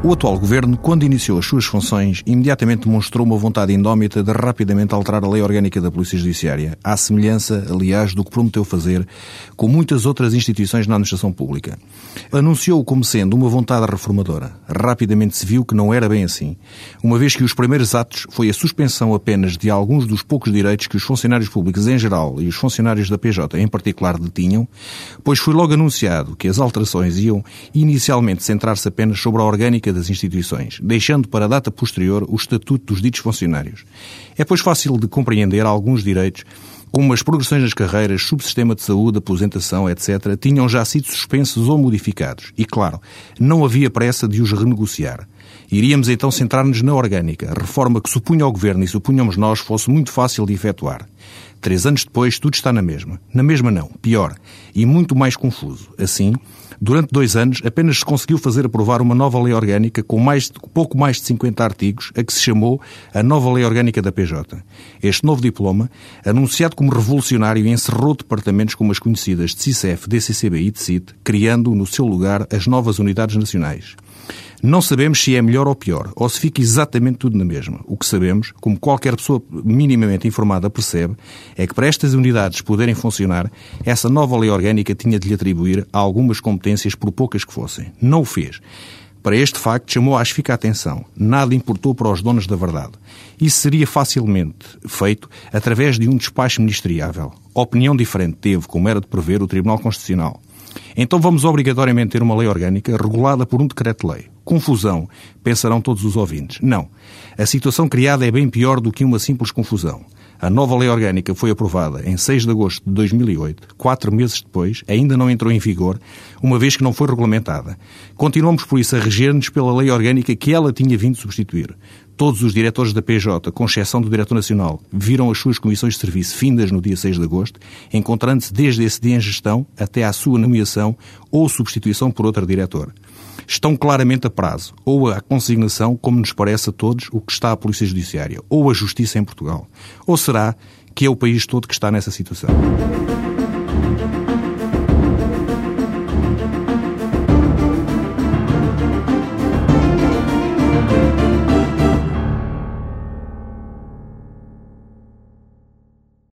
O atual governo, quando iniciou as suas funções, imediatamente demonstrou uma vontade indómita de rapidamente alterar a lei orgânica da Polícia Judiciária, à semelhança, aliás, do que prometeu fazer com muitas outras instituições na administração pública. Anunciou como sendo uma vontade reformadora. Rapidamente se viu que não era bem assim, uma vez que os primeiros atos foi a suspensão apenas de alguns dos poucos direitos que os funcionários públicos em geral e os funcionários da PJ em particular detinham, pois foi logo anunciado que as alterações iam inicialmente centrar-se apenas sobre a orgânica das instituições, deixando para a data posterior o estatuto dos ditos funcionários. É, pois, fácil de compreender alguns direitos como as progressões nas carreiras, subsistema de saúde, aposentação, etc., tinham já sido suspensos ou modificados. E, claro, não havia pressa de os renegociar. Iríamos então centrar-nos na orgânica, reforma que supunha ao Governo e supunhamos nós fosse muito fácil de efetuar. Três anos depois, tudo está na mesma. Na mesma não, pior, e muito mais confuso. Assim, Durante dois anos, apenas se conseguiu fazer aprovar uma nova lei orgânica com mais, pouco mais de 50 artigos, a que se chamou a Nova Lei Orgânica da PJ. Este novo diploma, anunciado como revolucionário, encerrou departamentos como as conhecidas de CICEF, DCCB e DCIT, criando no seu lugar as novas unidades nacionais. Não sabemos se é melhor ou pior, ou se fica exatamente tudo na mesma. O que sabemos, como qualquer pessoa minimamente informada percebe, é que para estas unidades poderem funcionar, essa nova lei orgânica tinha de lhe atribuir algumas competências, por poucas que fossem. Não o fez. Para este facto, chamou a Asfica a atenção. Nada importou para os donos da verdade. Isso seria facilmente feito através de um despacho ministeriável. Opinião diferente teve, como era de prever, o Tribunal Constitucional. Então vamos obrigatoriamente ter uma lei orgânica regulada por um decreto-lei. Confusão, pensarão todos os ouvintes. Não. A situação criada é bem pior do que uma simples confusão. A nova lei orgânica foi aprovada em 6 de agosto de 2008, quatro meses depois, ainda não entrou em vigor, uma vez que não foi regulamentada. Continuamos, por isso, a reger-nos pela lei orgânica que ela tinha vindo substituir. Todos os diretores da PJ, com exceção do Diretor Nacional, viram as suas comissões de serviço findas no dia 6 de agosto, encontrando-se desde esse dia em gestão até à sua nomeação ou substituição por outro diretor. Estão claramente a prazo, ou a consignação, como nos parece a todos, o que está a Polícia Judiciária, ou a Justiça em Portugal. Ou será que é o país todo que está nessa situação?